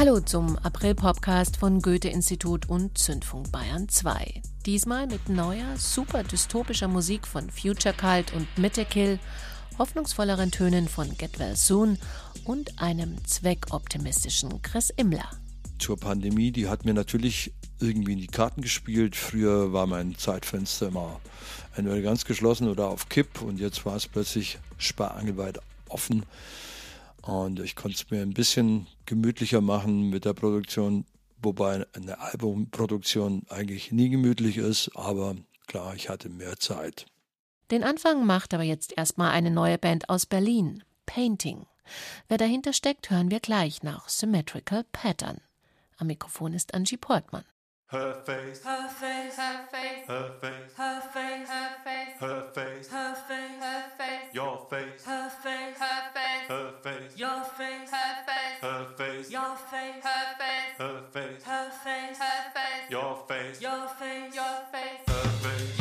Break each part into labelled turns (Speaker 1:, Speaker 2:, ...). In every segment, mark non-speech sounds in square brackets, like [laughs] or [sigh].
Speaker 1: Hallo zum April-Podcast von Goethe-Institut und Zündfunk Bayern 2. Diesmal mit neuer, super dystopischer Musik von Future Cult und Mittekill, hoffnungsvolleren Tönen von Get Well Soon und einem zweckoptimistischen Chris Immler.
Speaker 2: Zur Pandemie, die hat mir natürlich irgendwie in die Karten gespielt. Früher war mein Zeitfenster immer entweder ganz geschlossen oder auf Kipp und jetzt war es plötzlich sparangelweit offen. Und ich konnte es mir ein bisschen gemütlicher machen mit der Produktion, wobei eine Albumproduktion eigentlich nie gemütlich ist, aber klar, ich hatte mehr Zeit.
Speaker 1: Den Anfang macht aber jetzt erstmal eine neue Band aus Berlin, Painting. Wer dahinter steckt, hören wir gleich nach Symmetrical Pattern. Am Mikrofon ist Angie Portmann. Her face, her face, her face, her face, her face, her face, her face, her face, her face, your face, her face, her face, her face, your face, her face, her face, your face, her face, her face, her face, her face, your face, your face, your face, her face, your face.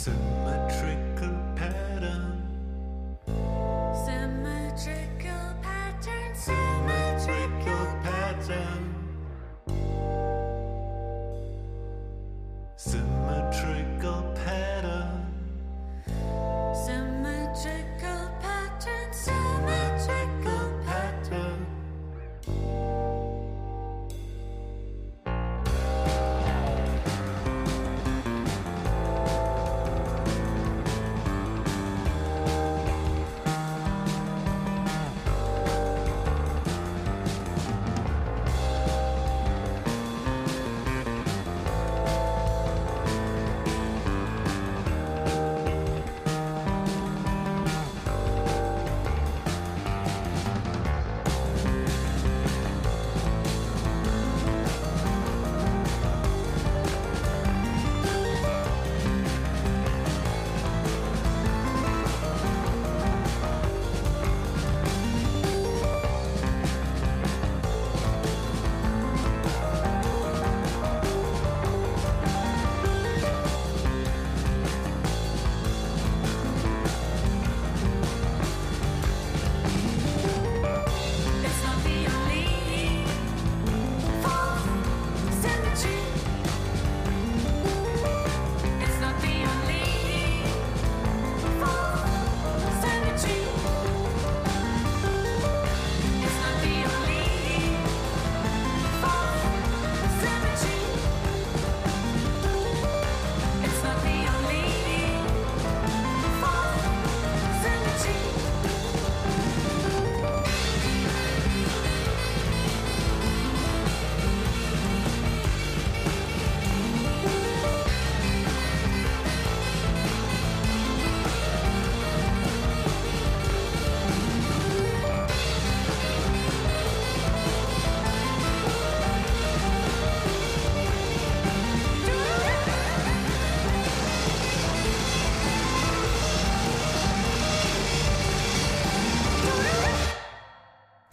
Speaker 3: 是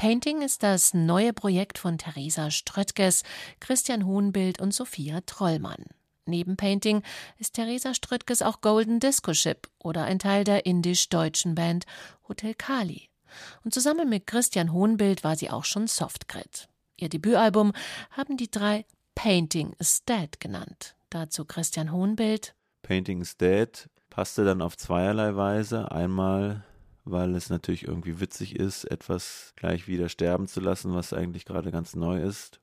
Speaker 3: Painting ist das neue Projekt von Theresa Ströttges, Christian Hohenbild und Sophia Trollmann. Neben Painting ist Theresa Ströttges auch Golden Disco Ship oder ein Teil der indisch-deutschen Band Hotel Kali. Und zusammen mit Christian Hohenbild war sie auch schon Softgrid. Ihr Debütalbum haben die drei Painting is Dead genannt. Dazu Christian Hohenbild.
Speaker 4: Painting is Dead passte dann auf zweierlei Weise. Einmal weil es natürlich irgendwie witzig ist, etwas gleich wieder sterben zu lassen, was eigentlich gerade ganz neu ist.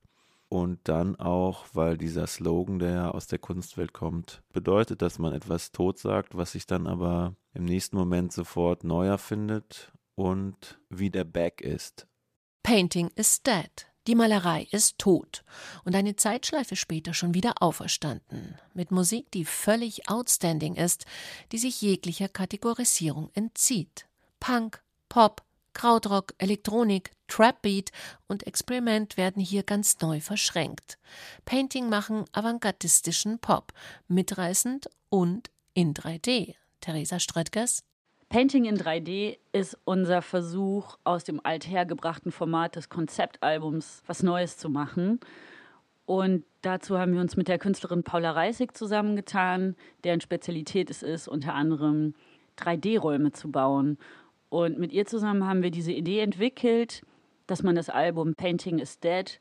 Speaker 4: Und dann auch, weil dieser Slogan, der aus der Kunstwelt kommt, bedeutet, dass man etwas tot sagt, was sich dann aber im nächsten Moment sofort neu erfindet und wieder back ist.
Speaker 3: Painting is dead. Die Malerei ist tot und eine Zeitschleife später schon wieder auferstanden, mit Musik, die völlig outstanding ist, die sich jeglicher Kategorisierung entzieht. Punk, Pop, Krautrock, Elektronik, Trapbeat und Experiment werden hier ganz neu verschränkt. Painting machen avantgardistischen Pop, mitreißend und in 3D. Theresa Ströttgers.
Speaker 5: Painting in 3D ist unser Versuch, aus dem althergebrachten Format des Konzeptalbums was Neues zu machen. Und dazu haben wir uns mit der Künstlerin Paula Reisig zusammengetan, deren Spezialität es ist, unter anderem 3D-Räume zu bauen. Und mit ihr zusammen haben wir diese Idee entwickelt, dass man das Album Painting is Dead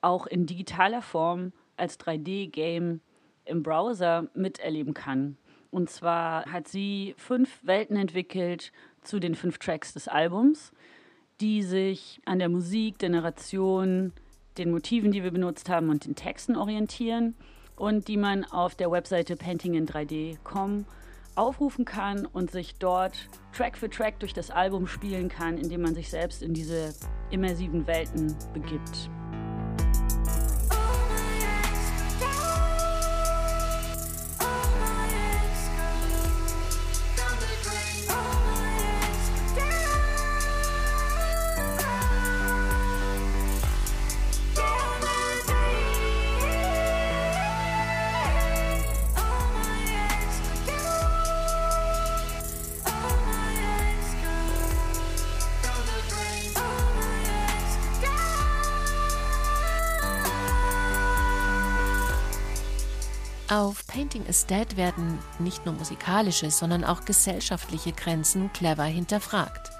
Speaker 5: auch in digitaler Form als 3D-Game im Browser miterleben kann. Und zwar hat sie fünf Welten entwickelt zu den fünf Tracks des Albums, die sich an der Musik, der Narration, den Motiven, die wir benutzt haben und den Texten orientieren und die man auf der Webseite paintingin3d.com aufrufen kann und sich dort Track für Track durch das Album spielen kann, indem man sich selbst in diese immersiven Welten begibt.
Speaker 3: Auf Painting is Dead werden nicht nur musikalische, sondern auch gesellschaftliche Grenzen clever hinterfragt.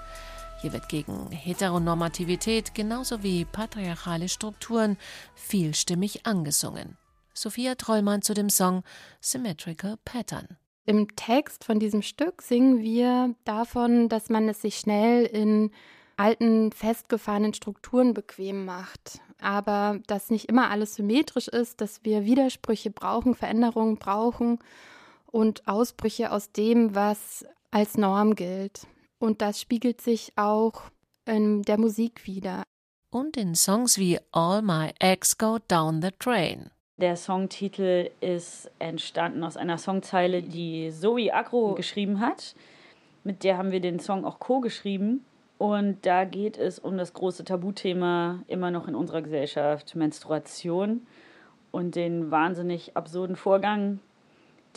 Speaker 3: Hier wird gegen Heteronormativität genauso wie patriarchale Strukturen vielstimmig angesungen. Sophia Trollmann zu dem Song Symmetrical Pattern.
Speaker 6: Im Text von diesem Stück singen wir davon, dass man es sich schnell in alten, festgefahrenen Strukturen bequem macht. Aber dass nicht immer alles symmetrisch ist, dass wir Widersprüche brauchen, Veränderungen brauchen und Ausbrüche aus dem, was als Norm gilt. Und das spiegelt sich auch in der Musik wieder.
Speaker 3: Und in Songs wie All My Eggs Go Down the Train.
Speaker 5: Der Songtitel ist entstanden aus einer Songzeile, die Zoe Agro geschrieben hat. Mit der haben wir den Song auch co-geschrieben. Und da geht es um das große Tabuthema immer noch in unserer Gesellschaft, Menstruation und den wahnsinnig absurden Vorgang,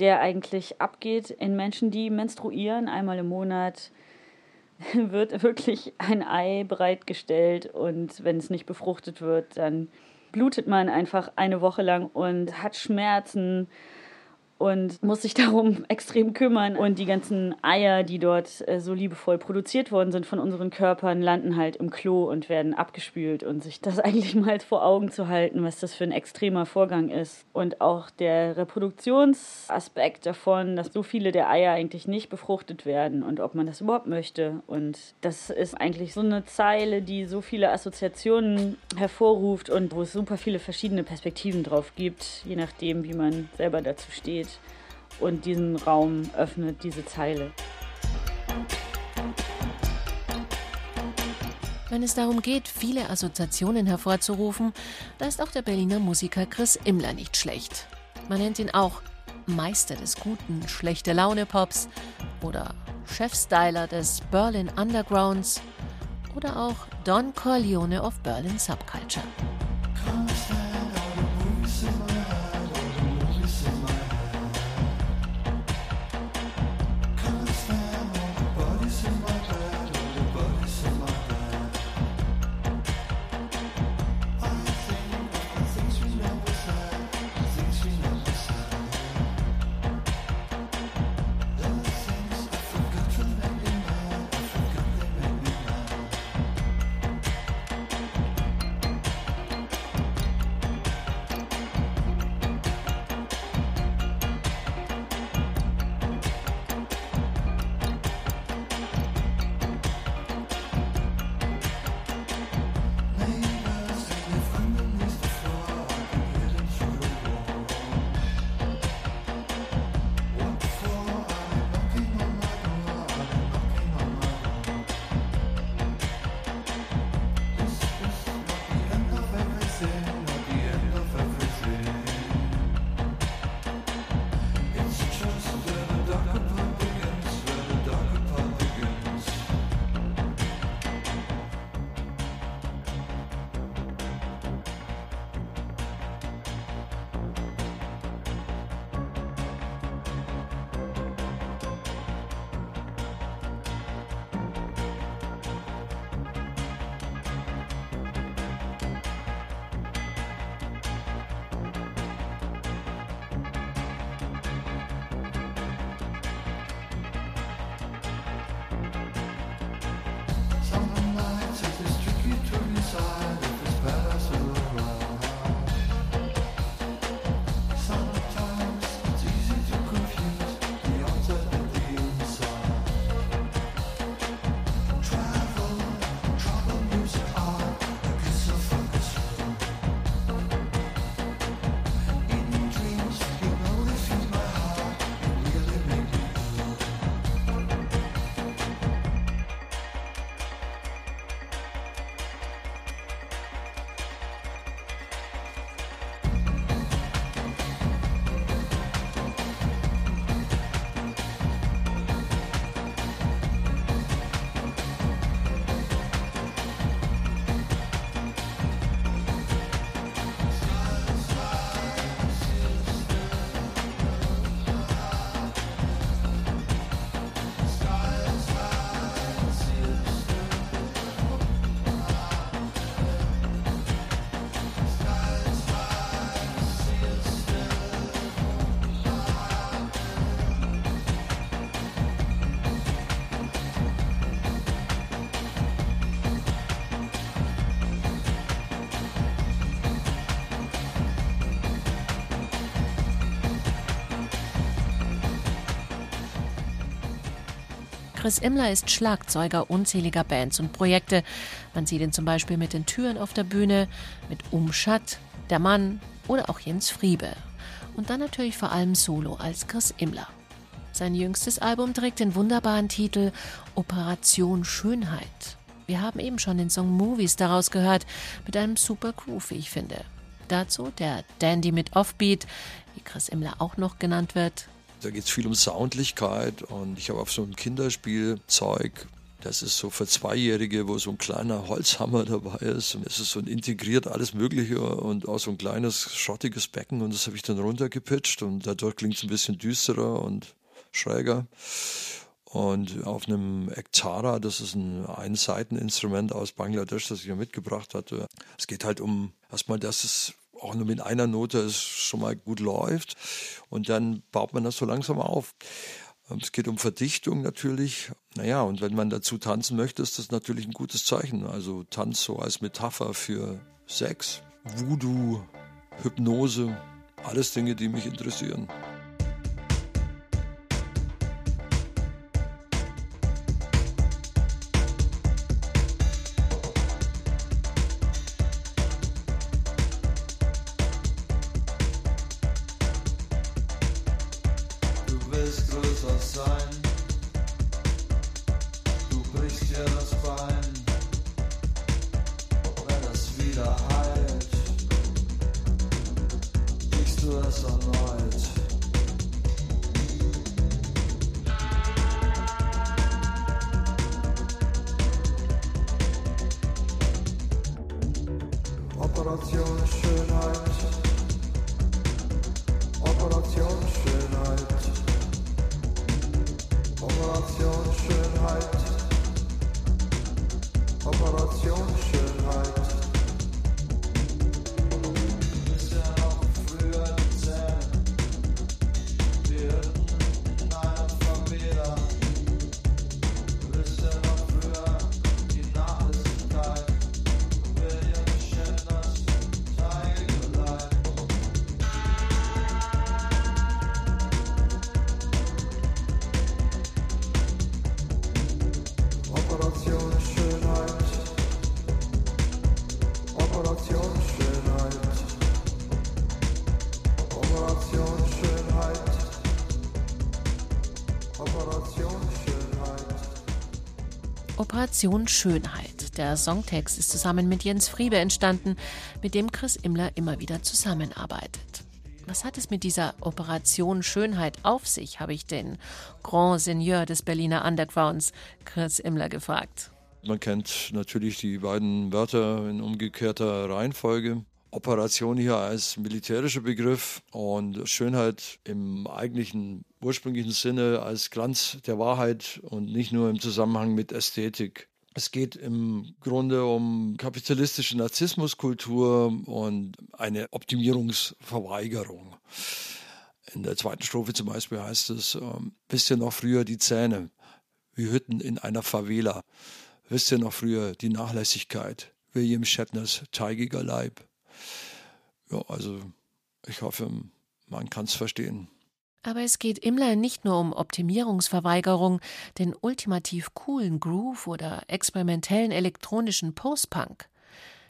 Speaker 5: der eigentlich abgeht in Menschen, die menstruieren. Einmal im Monat [laughs] wird wirklich ein Ei bereitgestellt und wenn es nicht befruchtet wird, dann blutet man einfach eine Woche lang und hat Schmerzen und muss sich [laughs] darum extrem kümmern. Und die ganzen Eier, die dort äh, so liebevoll produziert worden sind von unseren Körpern, landen halt im Klo und werden abgespült. Und sich das [laughs] eigentlich mal vor Augen zu halten, was das für ein extremer Vorgang ist. Und auch der Reproduktionsaspekt davon, dass so viele der Eier eigentlich nicht befruchtet werden und ob man das überhaupt möchte. Und das ist eigentlich so eine Zeile, die so viele Assoziationen hervorruft und wo es super viele verschiedene Perspektiven drauf gibt, je nachdem, wie man selber dazu steht und diesen Raum öffnet diese Zeile.
Speaker 3: Wenn es darum geht, viele Assoziationen hervorzurufen, da ist auch der Berliner Musiker Chris Immler nicht schlecht. Man nennt ihn auch Meister des guten, schlechte Laune-Pops oder Chefstyler des Berlin Undergrounds oder auch Don Corleone of Berlin Subculture. side Chris Immler ist Schlagzeuger unzähliger Bands und Projekte. Man sieht ihn zum Beispiel mit den Türen auf der Bühne, mit Umschatt, Der Mann oder auch Jens Friebe. Und dann natürlich vor allem solo als Chris Immler. Sein jüngstes Album trägt den wunderbaren Titel Operation Schönheit. Wir haben eben schon den Song Movies daraus gehört, mit einem super Groove, wie ich finde. Dazu der Dandy mit Offbeat, wie Chris Immler auch noch genannt wird.
Speaker 2: Da geht es viel um Soundlichkeit und ich habe auf so ein Kinderspielzeug das ist so für Zweijährige, wo so ein kleiner Holzhammer [laughs] dabei ist. Und es ist so ein integriert alles Mögliche und auch so ein kleines schrottiges Becken. Und das habe ich dann runtergepitcht und dadurch klingt es ein bisschen düsterer und schräger. Und auf einem Ektara, das ist ein Einseiteninstrument aus Bangladesch, das ich ja mitgebracht hatte. Es geht halt um erstmal, dass es auch nur mit einer Note es schon mal gut läuft. Und dann baut man das so langsam auf. Es geht um Verdichtung natürlich. Naja, und wenn man dazu tanzen möchte, ist das natürlich ein gutes Zeichen. Also Tanz so als Metapher für Sex, Voodoo, Hypnose, alles Dinge, die mich interessieren.
Speaker 3: Operation Schönheit. Der Songtext ist zusammen mit Jens Friebe entstanden, mit dem Chris Immler immer wieder zusammenarbeitet. Was hat es mit dieser Operation Schönheit auf sich, habe ich den Grand Seigneur des Berliner Undergrounds, Chris Immler, gefragt.
Speaker 2: Man kennt natürlich die beiden Wörter in umgekehrter Reihenfolge. Operation hier als militärischer Begriff und Schönheit im eigentlichen ursprünglichen Sinne als Glanz der Wahrheit und nicht nur im Zusammenhang mit Ästhetik. Es geht im Grunde um kapitalistische Narzissmuskultur und eine Optimierungsverweigerung. In der zweiten Strophe zum Beispiel heißt es, ähm, wisst ihr noch früher die Zähne, wie Hütten in einer Favela. Wisst ihr noch früher die Nachlässigkeit, William Shatners teigiger Leib. Ja, also ich hoffe, man kann es verstehen.
Speaker 3: Aber es geht Immler nicht nur um Optimierungsverweigerung, den ultimativ coolen Groove oder experimentellen elektronischen Post-Punk.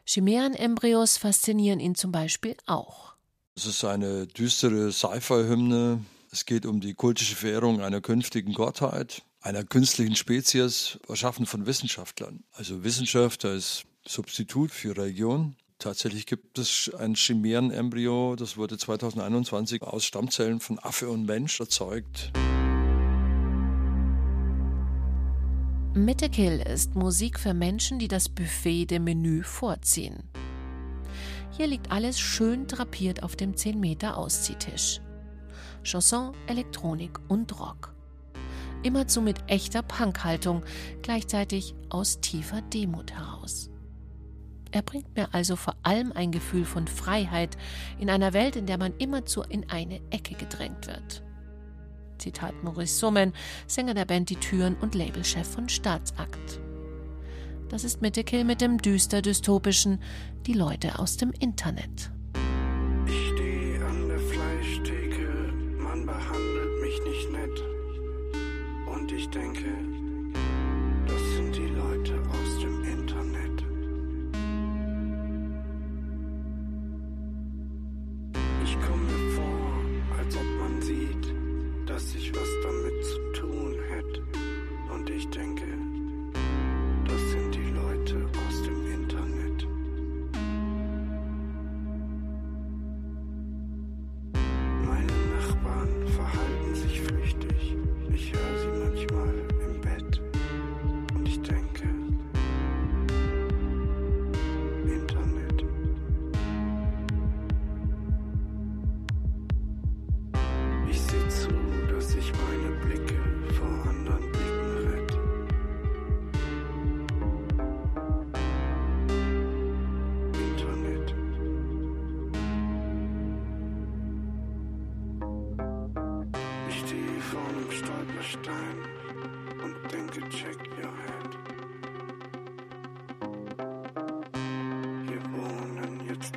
Speaker 3: Chimären-Embryos faszinieren ihn zum Beispiel auch.
Speaker 2: Es ist eine düstere Sci-Fi-Hymne. Es geht um die kultische Verehrung einer künftigen Gottheit, einer künstlichen Spezies, erschaffen von Wissenschaftlern. Also Wissenschaft als Substitut für Religion. Tatsächlich gibt es ein Chimärenembryo, das wurde 2021 aus Stammzellen von Affe und Mensch erzeugt.
Speaker 3: Mitte Kill ist Musik für Menschen, die das Buffet dem Menü vorziehen. Hier liegt alles schön drapiert auf dem 10 Meter Ausziehtisch. Chanson, Elektronik und Rock. Immerzu mit echter Punkhaltung, gleichzeitig aus tiefer Demut heraus. Er bringt mir also vor allem ein Gefühl von Freiheit in einer Welt, in der man immerzu in eine Ecke gedrängt wird. Zitat Maurice Summen, Sänger der Band Die Türen und Labelchef von Staatsakt. Das ist Mitte Kill mit dem düster dystopischen Die Leute aus dem Internet.
Speaker 7: Ich stehe an der Fleischtheke, man behandelt mich nicht nett. Und ich denke,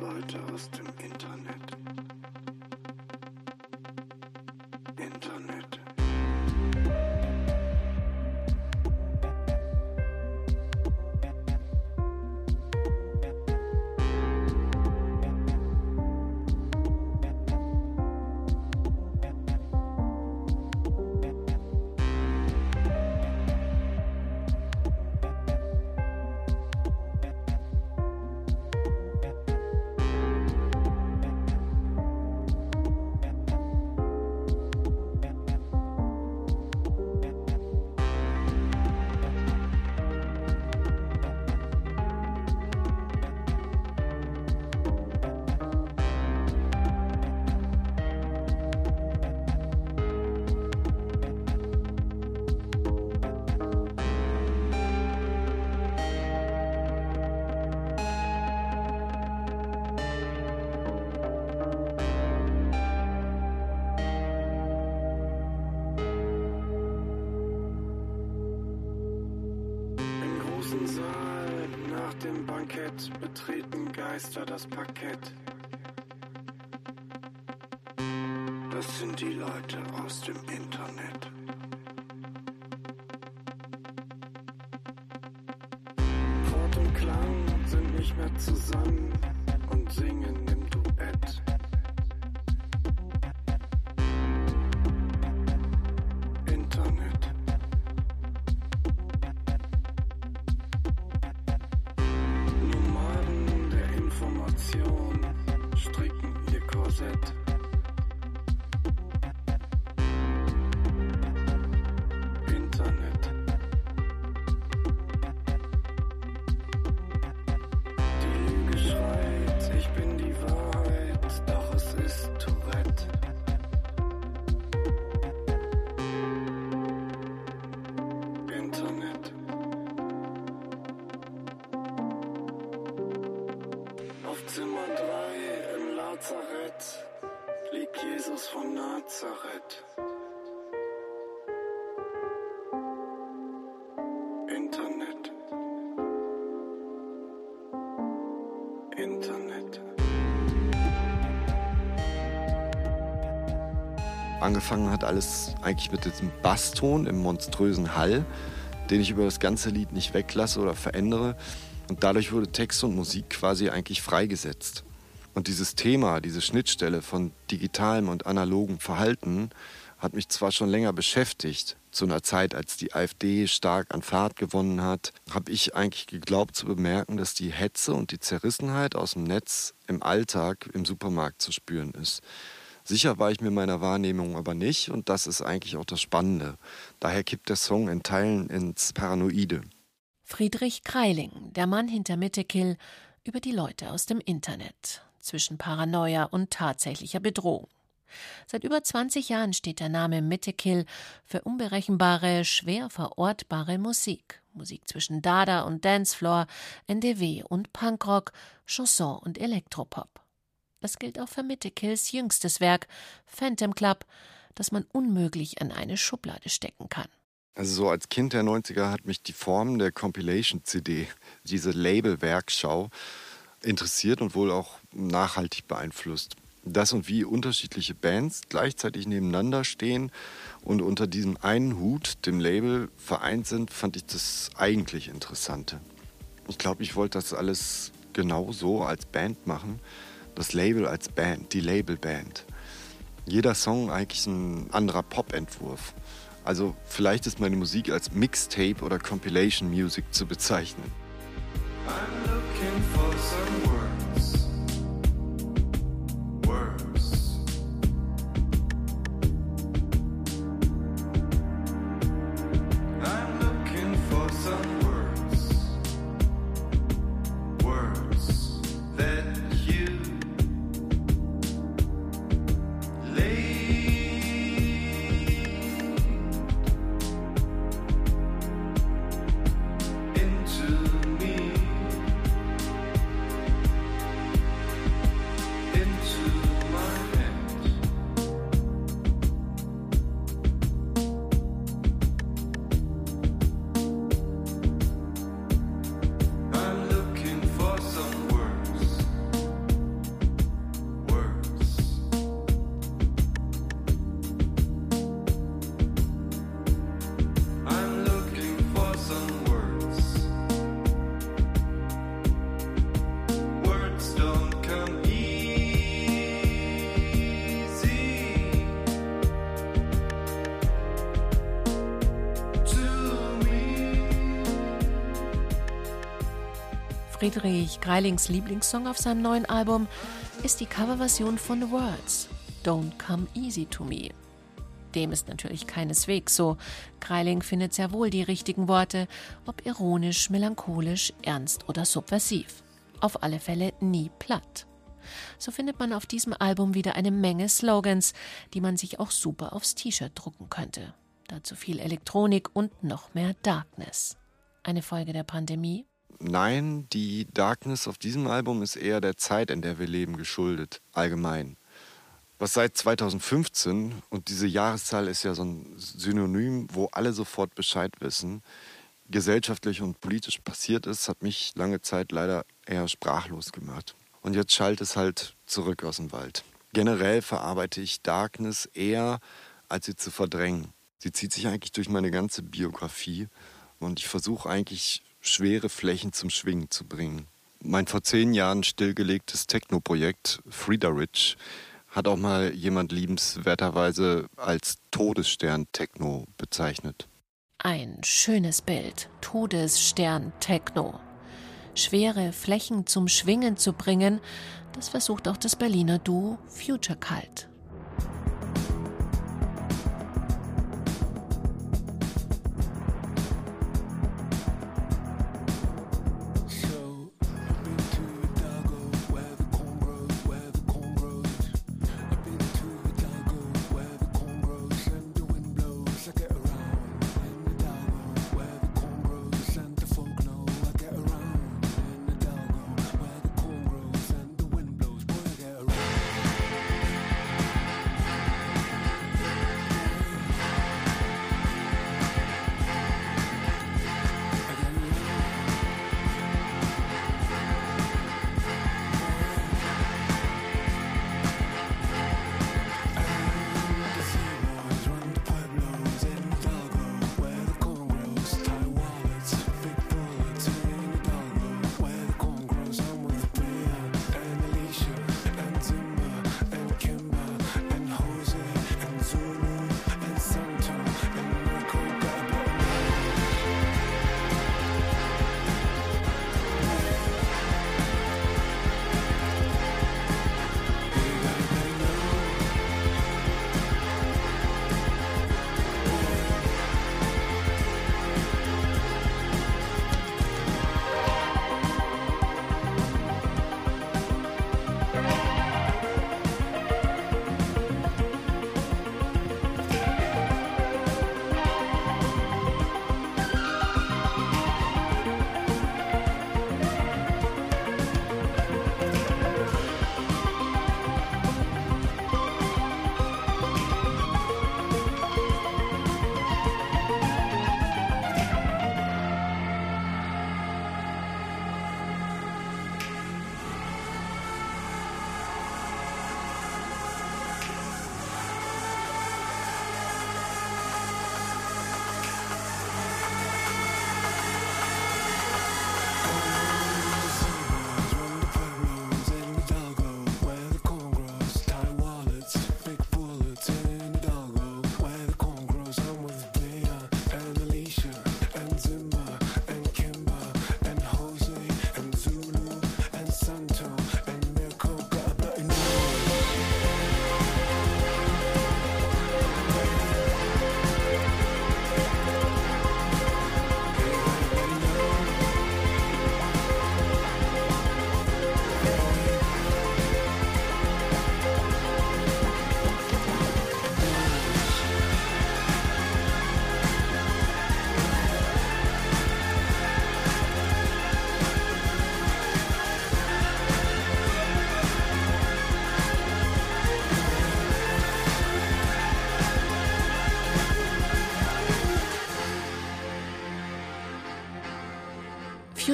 Speaker 7: Leute aus dem Geister das Parkett. Das sind die Leute aus dem Internet.
Speaker 8: Angefangen hat alles eigentlich mit diesem Basston im monströsen Hall, den ich über das ganze Lied nicht weglasse oder verändere. Und dadurch wurde Text und Musik quasi eigentlich freigesetzt. Und dieses Thema, diese Schnittstelle von digitalem und analogem Verhalten hat mich zwar schon länger beschäftigt. Zu einer Zeit, als die AfD stark an Fahrt gewonnen hat, habe ich eigentlich geglaubt zu bemerken, dass die Hetze und die Zerrissenheit aus dem Netz im Alltag im Supermarkt zu spüren ist. Sicher war ich mir meiner Wahrnehmung aber nicht und das ist eigentlich auch das Spannende. Daher kippt der Song in Teilen ins Paranoide.
Speaker 3: Friedrich Kreiling, der Mann hinter Mittekill, über die Leute aus dem Internet, zwischen Paranoia und tatsächlicher Bedrohung. Seit über 20 Jahren steht der Name Mittekill für unberechenbare, schwer verortbare Musik. Musik zwischen Dada und Dancefloor, NDW und Punkrock, Chanson und Elektropop. Das gilt auch für Mittekills jüngstes Werk, Phantom Club, das man unmöglich an eine Schublade stecken kann.
Speaker 8: Also so als Kind der 90er hat mich die Form der Compilation-CD, diese Label-Werkschau, interessiert und wohl auch nachhaltig beeinflusst. Das und wie unterschiedliche Bands gleichzeitig nebeneinander stehen und unter diesem einen Hut, dem Label, vereint sind, fand ich das eigentlich Interessante. Ich glaube, ich wollte das alles genau so als Band machen das Label als Band, die Labelband. jeder Song eigentlich ein anderer Pop-Entwurf. Also vielleicht ist meine Musik als Mixtape oder Compilation Music zu bezeichnen. I'm looking for some
Speaker 3: Friedrich Greilings Lieblingssong auf seinem neuen Album ist die Coverversion von The Words Don't Come Easy to Me. Dem ist natürlich keineswegs so. Greiling findet sehr wohl die richtigen Worte, ob ironisch, melancholisch, ernst oder subversiv. Auf alle Fälle nie platt. So findet man auf diesem Album wieder eine Menge Slogans, die man sich auch super aufs T-Shirt drucken könnte. Dazu viel Elektronik und noch mehr Darkness. Eine Folge der Pandemie?
Speaker 8: Nein, die Darkness auf diesem Album ist eher der Zeit, in der wir leben, geschuldet, allgemein. Was seit 2015, und diese Jahreszahl ist ja so ein Synonym, wo alle sofort Bescheid wissen, gesellschaftlich und politisch passiert ist, hat mich lange Zeit leider eher sprachlos gemacht. Und jetzt schallt es halt zurück aus dem Wald. Generell verarbeite ich Darkness eher, als sie zu verdrängen. Sie zieht sich eigentlich durch meine ganze Biografie und ich versuche eigentlich schwere Flächen zum Schwingen zu bringen. Mein vor zehn Jahren stillgelegtes Techno-Projekt Friederich hat auch mal jemand liebenswerterweise als Todesstern Techno bezeichnet.
Speaker 3: Ein schönes Bild. Todesstern Techno. Schwere Flächen zum Schwingen zu bringen, das versucht auch das Berliner Duo Future Cult.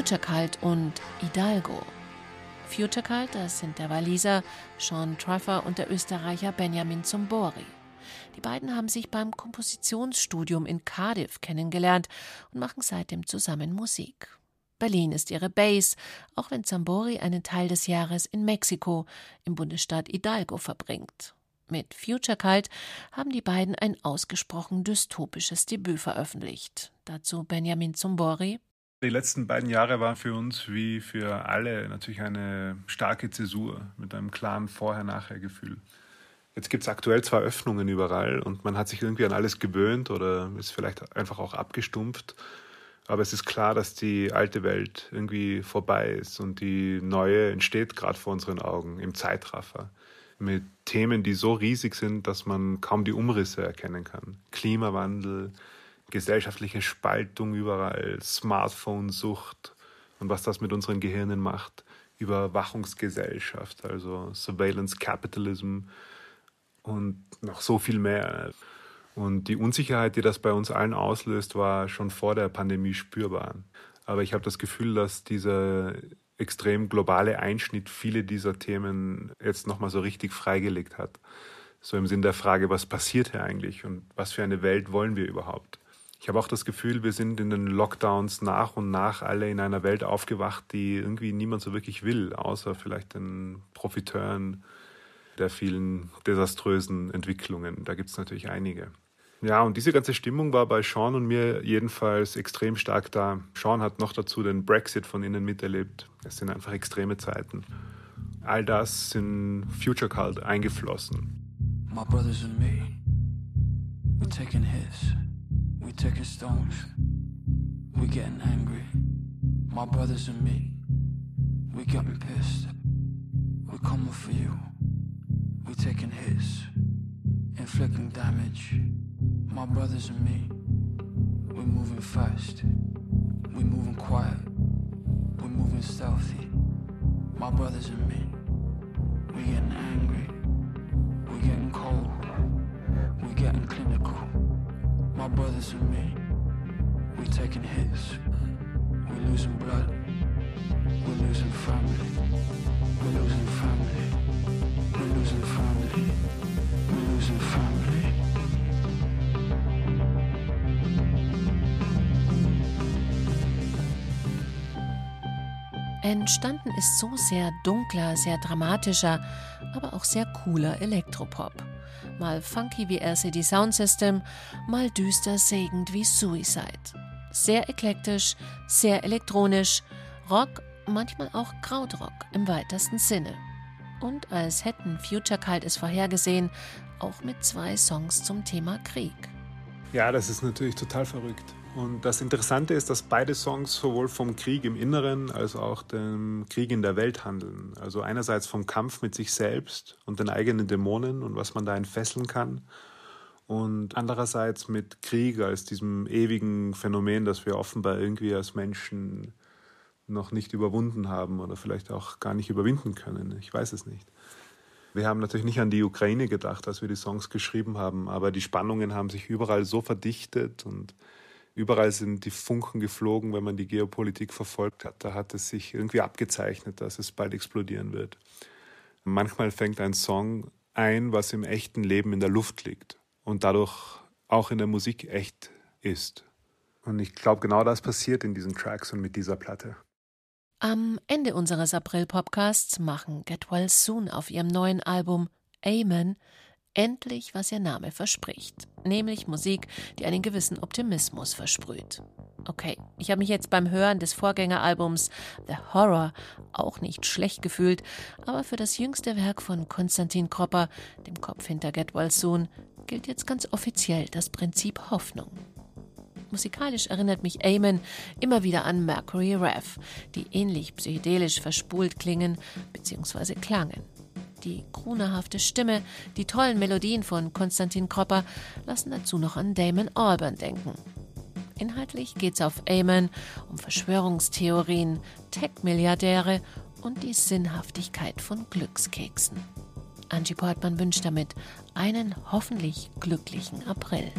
Speaker 3: Future Cult und Hidalgo. Future Cult, das sind der Waliser Sean Truffer und der Österreicher Benjamin Zombori. Die beiden haben sich beim Kompositionsstudium in Cardiff kennengelernt und machen seitdem zusammen Musik. Berlin ist ihre Base, auch wenn Zambori einen Teil des Jahres in Mexiko, im Bundesstaat Hidalgo, verbringt. Mit Future Cult haben die beiden ein ausgesprochen dystopisches Debüt veröffentlicht. Dazu Benjamin Zumbori.
Speaker 9: Die letzten beiden Jahre waren für uns wie für alle natürlich eine starke Zäsur mit einem klaren Vorher-Nachher-Gefühl. Jetzt gibt es aktuell zwei Öffnungen überall und man hat sich irgendwie an alles gewöhnt oder ist vielleicht einfach auch abgestumpft. Aber es ist klar, dass die alte Welt irgendwie vorbei ist und die neue entsteht gerade vor unseren Augen im Zeitraffer. Mit Themen, die so riesig sind, dass man kaum die Umrisse erkennen kann. Klimawandel, gesellschaftliche Spaltung überall, Smartphone-Sucht und was das mit unseren Gehirnen macht. Überwachungsgesellschaft, also Surveillance Capitalism und noch so viel mehr. Und die Unsicherheit, die das bei uns allen auslöst, war schon vor der Pandemie spürbar. Aber ich habe das Gefühl, dass dieser extrem globale Einschnitt viele dieser Themen jetzt nochmal so richtig freigelegt hat. So im Sinn der Frage, was passiert hier eigentlich und was für eine Welt wollen wir überhaupt? Ich habe auch das Gefühl, wir sind in den Lockdowns nach und nach alle in einer Welt aufgewacht, die irgendwie niemand so wirklich will, außer vielleicht den Profiteuren der vielen desaströsen Entwicklungen. Da gibt es natürlich einige. Ja, und diese ganze Stimmung war bei Sean und mir jedenfalls extrem stark da. Sean hat noch dazu den Brexit von innen miterlebt. Es sind einfach extreme Zeiten. All das in Future Cult eingeflossen. My brothers and me, we're taking hits, we're taking stones, we're getting angry. My brothers and me, we're getting pissed, we're coming for you, we're taking hits, inflicting damage. My brothers and me, we're moving fast, we're moving quiet, we're moving stealthy. My brothers and me, we're getting angry, we're getting cold, we're getting clinical. My brothers and me, we're taking hits, we're losing blood, we're losing family, we're losing family, we're losing family, we're losing family.
Speaker 3: Entstanden ist so sehr dunkler, sehr dramatischer, aber auch sehr cooler Elektropop. Mal funky wie LCD Sound System, mal düster sägend wie Suicide. Sehr eklektisch, sehr elektronisch, Rock, manchmal auch Krautrock im weitesten Sinne. Und als hätten Future Cult es vorhergesehen, auch mit zwei Songs zum Thema Krieg.
Speaker 9: Ja, das ist natürlich total verrückt. Und das Interessante ist, dass beide Songs sowohl vom Krieg im Inneren als auch dem Krieg in der Welt handeln. Also einerseits vom Kampf mit sich selbst und den eigenen Dämonen und was man da entfesseln kann. Und andererseits mit Krieg als diesem ewigen Phänomen, das wir offenbar irgendwie als Menschen noch nicht überwunden haben oder vielleicht auch gar nicht überwinden können. Ich weiß es nicht. Wir haben natürlich nicht an die Ukraine gedacht, als wir die Songs geschrieben haben, aber die Spannungen haben sich überall so verdichtet und Überall sind die Funken geflogen, wenn man die Geopolitik verfolgt hat. Da hat es sich irgendwie abgezeichnet, dass es bald explodieren wird. Manchmal fängt ein Song ein, was im echten Leben in der Luft liegt und dadurch auch in der Musik echt ist. Und ich glaube, genau das passiert in diesen Tracks und mit dieser Platte.
Speaker 3: Am Ende unseres April-Podcasts machen Get Well Soon auf ihrem neuen Album Amen endlich, was ihr Name verspricht, nämlich Musik, die einen gewissen Optimismus versprüht. Okay, ich habe mich jetzt beim Hören des Vorgängeralbums The Horror auch nicht schlecht gefühlt, aber für das jüngste Werk von Konstantin Kropper, dem Kopf hinter Get Well Soon, gilt jetzt ganz offiziell das Prinzip Hoffnung. Musikalisch erinnert mich Amen immer wieder an Mercury Rev, die ähnlich psychedelisch verspult klingen bzw. klangen. Die krunerhafte Stimme, die tollen Melodien von Konstantin Kropper lassen dazu noch an Damon Albarn denken. Inhaltlich geht's auf Amen um Verschwörungstheorien, Tech-Milliardäre und die Sinnhaftigkeit von Glückskeksen. Angie Portman wünscht damit einen hoffentlich glücklichen April.